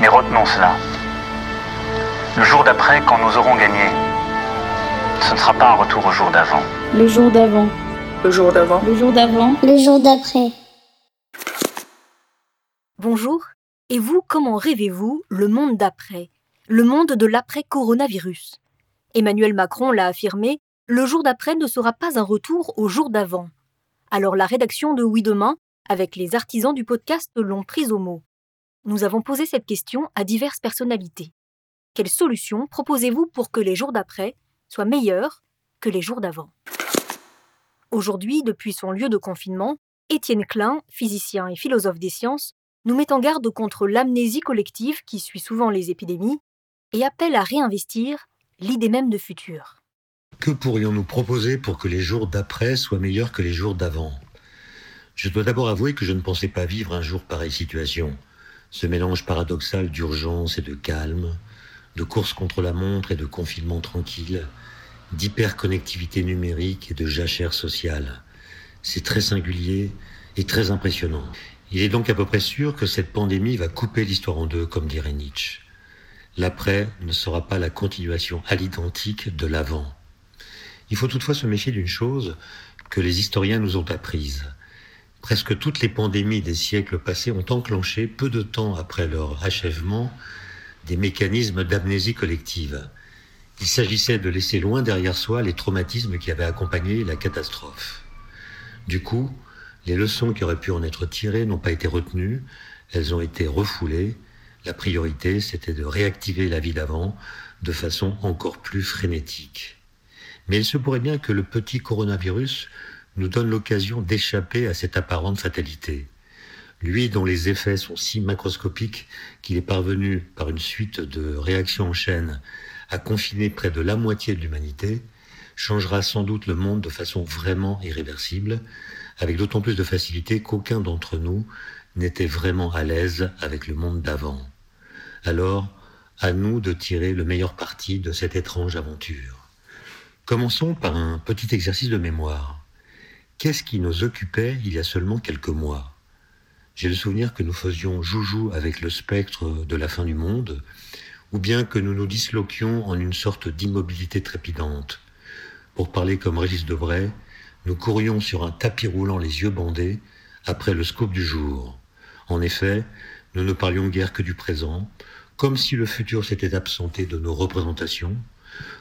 Mais retenons cela. Le jour d'après, quand nous aurons gagné, ce ne sera pas un retour au jour d'avant. Le jour d'avant. Le jour d'avant. Le jour d'avant. Le jour d'après. Bonjour. Et vous, comment rêvez-vous le monde d'après? Le monde de l'après-coronavirus Emmanuel Macron l'a affirmé, le jour d'après ne sera pas un retour au jour d'avant. Alors la rédaction de Oui Demain, avec les artisans du podcast, l'ont prise au mot. Nous avons posé cette question à diverses personnalités. Quelles solutions proposez-vous pour que les jours d'après soient meilleurs que les jours d'avant? Aujourd'hui, depuis son lieu de confinement, Étienne Klein, physicien et philosophe des sciences, nous met en garde contre l'amnésie collective qui suit souvent les épidémies et appelle à réinvestir l'idée même de futur. Que pourrions-nous proposer pour que les jours d'après soient meilleurs que les jours d'avant? Je dois d'abord avouer que je ne pensais pas vivre un jour pareille situation. Ce mélange paradoxal d'urgence et de calme, de course contre la montre et de confinement tranquille, d'hyperconnectivité numérique et de jachère sociale. C'est très singulier et très impressionnant. Il est donc à peu près sûr que cette pandémie va couper l'histoire en deux, comme dirait Nietzsche. L'après ne sera pas la continuation à l'identique de l'avant. Il faut toutefois se méfier d'une chose que les historiens nous ont apprise. Presque toutes les pandémies des siècles passés ont enclenché, peu de temps après leur achèvement, des mécanismes d'amnésie collective. Il s'agissait de laisser loin derrière soi les traumatismes qui avaient accompagné la catastrophe. Du coup, les leçons qui auraient pu en être tirées n'ont pas été retenues, elles ont été refoulées. La priorité, c'était de réactiver la vie d'avant de façon encore plus frénétique. Mais il se pourrait bien que le petit coronavirus nous donne l'occasion d'échapper à cette apparente fatalité. Lui dont les effets sont si macroscopiques qu'il est parvenu, par une suite de réactions en chaîne, à confiner près de la moitié de l'humanité, changera sans doute le monde de façon vraiment irréversible, avec d'autant plus de facilité qu'aucun d'entre nous n'était vraiment à l'aise avec le monde d'avant. Alors, à nous de tirer le meilleur parti de cette étrange aventure. Commençons par un petit exercice de mémoire. Qu'est-ce qui nous occupait il y a seulement quelques mois? J'ai le souvenir que nous faisions joujou avec le spectre de la fin du monde, ou bien que nous nous disloquions en une sorte d'immobilité trépidante. Pour parler comme Régis Debray, nous courions sur un tapis roulant les yeux bandés après le scoop du jour. En effet, nous ne parlions guère que du présent, comme si le futur s'était absenté de nos représentations,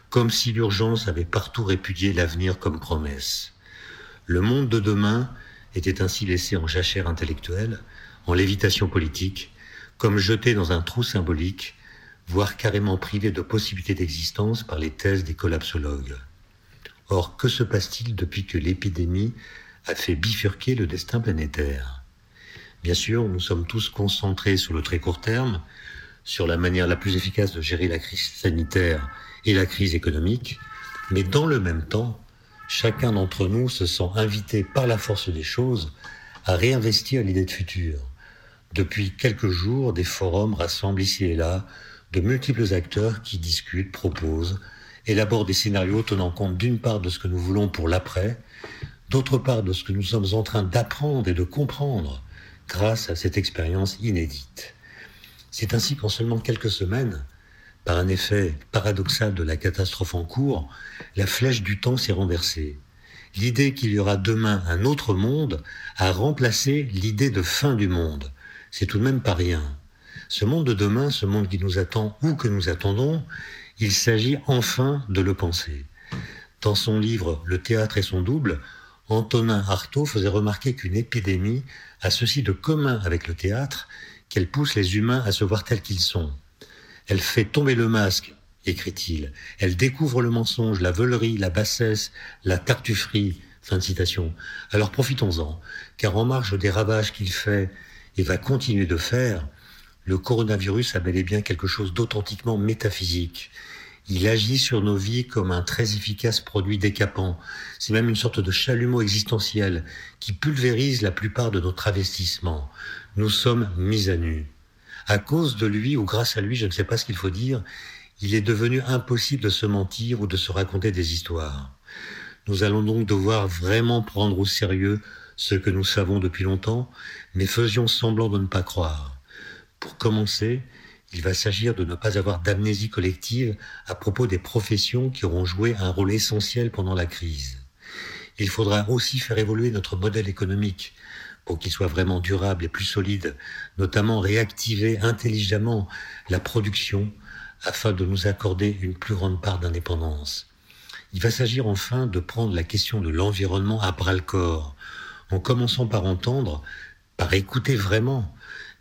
comme si l'urgence avait partout répudié l'avenir comme promesse. Le monde de demain était ainsi laissé en jachère intellectuelle, en lévitation politique, comme jeté dans un trou symbolique, voire carrément privé de possibilité d'existence par les thèses des collapsologues. Or, que se passe-t-il depuis que l'épidémie a fait bifurquer le destin planétaire? Bien sûr, nous sommes tous concentrés sur le très court terme, sur la manière la plus efficace de gérer la crise sanitaire et la crise économique, mais dans le même temps, chacun d'entre nous se sent invité par la force des choses à réinvestir l'idée de futur. Depuis quelques jours, des forums rassemblent ici et là de multiples acteurs qui discutent, proposent, élabore des scénarios tenant compte d'une part de ce que nous voulons pour l'après, d'autre part de ce que nous sommes en train d'apprendre et de comprendre grâce à cette expérience inédite. C'est ainsi qu'en seulement quelques semaines, par un effet paradoxal de la catastrophe en cours, la flèche du temps s'est renversée. L'idée qu'il y aura demain un autre monde a remplacé l'idée de fin du monde. C'est tout de même pas rien. Ce monde de demain, ce monde qui nous attend ou que nous attendons, il s'agit enfin de le penser. Dans son livre Le théâtre et son double, Antonin Artaud faisait remarquer qu'une épidémie a ceci de commun avec le théâtre qu'elle pousse les humains à se voir tels qu'ils sont. Elle fait tomber le masque, écrit-il. Elle découvre le mensonge, la veulerie, la bassesse, la tartufferie. Fin de citation. Alors profitons-en, car en marge des ravages qu'il fait et va continuer de faire, le coronavirus a bel et bien quelque chose d'authentiquement métaphysique. Il agit sur nos vies comme un très efficace produit décapant. C'est même une sorte de chalumeau existentiel qui pulvérise la plupart de nos travestissements. Nous sommes mis à nu. À cause de lui ou grâce à lui, je ne sais pas ce qu'il faut dire, il est devenu impossible de se mentir ou de se raconter des histoires. Nous allons donc devoir vraiment prendre au sérieux ce que nous savons depuis longtemps, mais faisions semblant de ne pas croire. Pour commencer, Il va s'agir de ne pas avoir d'amnésie collective à propos des professions qui auront joué un rôle essentiel pendant la crise. Il faudra aussi faire évoluer notre modèle économique pour qu'il soit vraiment durable et plus solide, notamment réactiver intelligemment la production afin de nous accorder une plus grande part d'indépendance. Il va s'agir enfin de prendre la question de l'environnement à bras le corps, en commençant par entendre, par écouter vraiment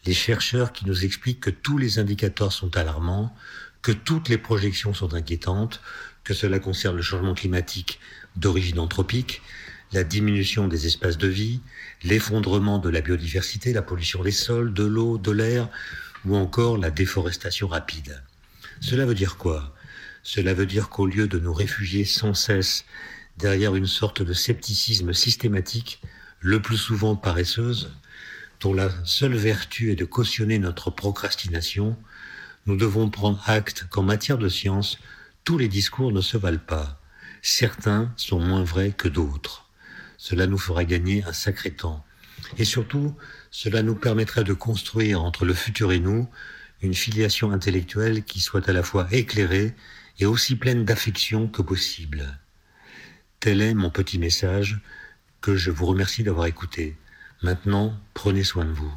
les chercheurs qui nous expliquent que tous les indicateurs sont alarmants, que toutes les projections sont inquiétantes, que cela concerne le changement climatique d'origine anthropique, la diminution des espaces de vie, l'effondrement de la biodiversité, la pollution des sols, de l'eau, de l'air, ou encore la déforestation rapide. Cela veut dire quoi? Cela veut dire qu'au lieu de nous réfugier sans cesse derrière une sorte de scepticisme systématique, le plus souvent paresseuse, dont la seule vertu est de cautionner notre procrastination, nous devons prendre acte qu'en matière de science, tous les discours ne se valent pas. Certains sont moins vrais que d'autres. Cela nous fera gagner un sacré temps. Et surtout, cela nous permettrait de construire entre le futur et nous une filiation intellectuelle qui soit à la fois éclairée et aussi pleine d'affection que possible. Tel est mon petit message que je vous remercie d'avoir écouté. Maintenant, prenez soin de vous.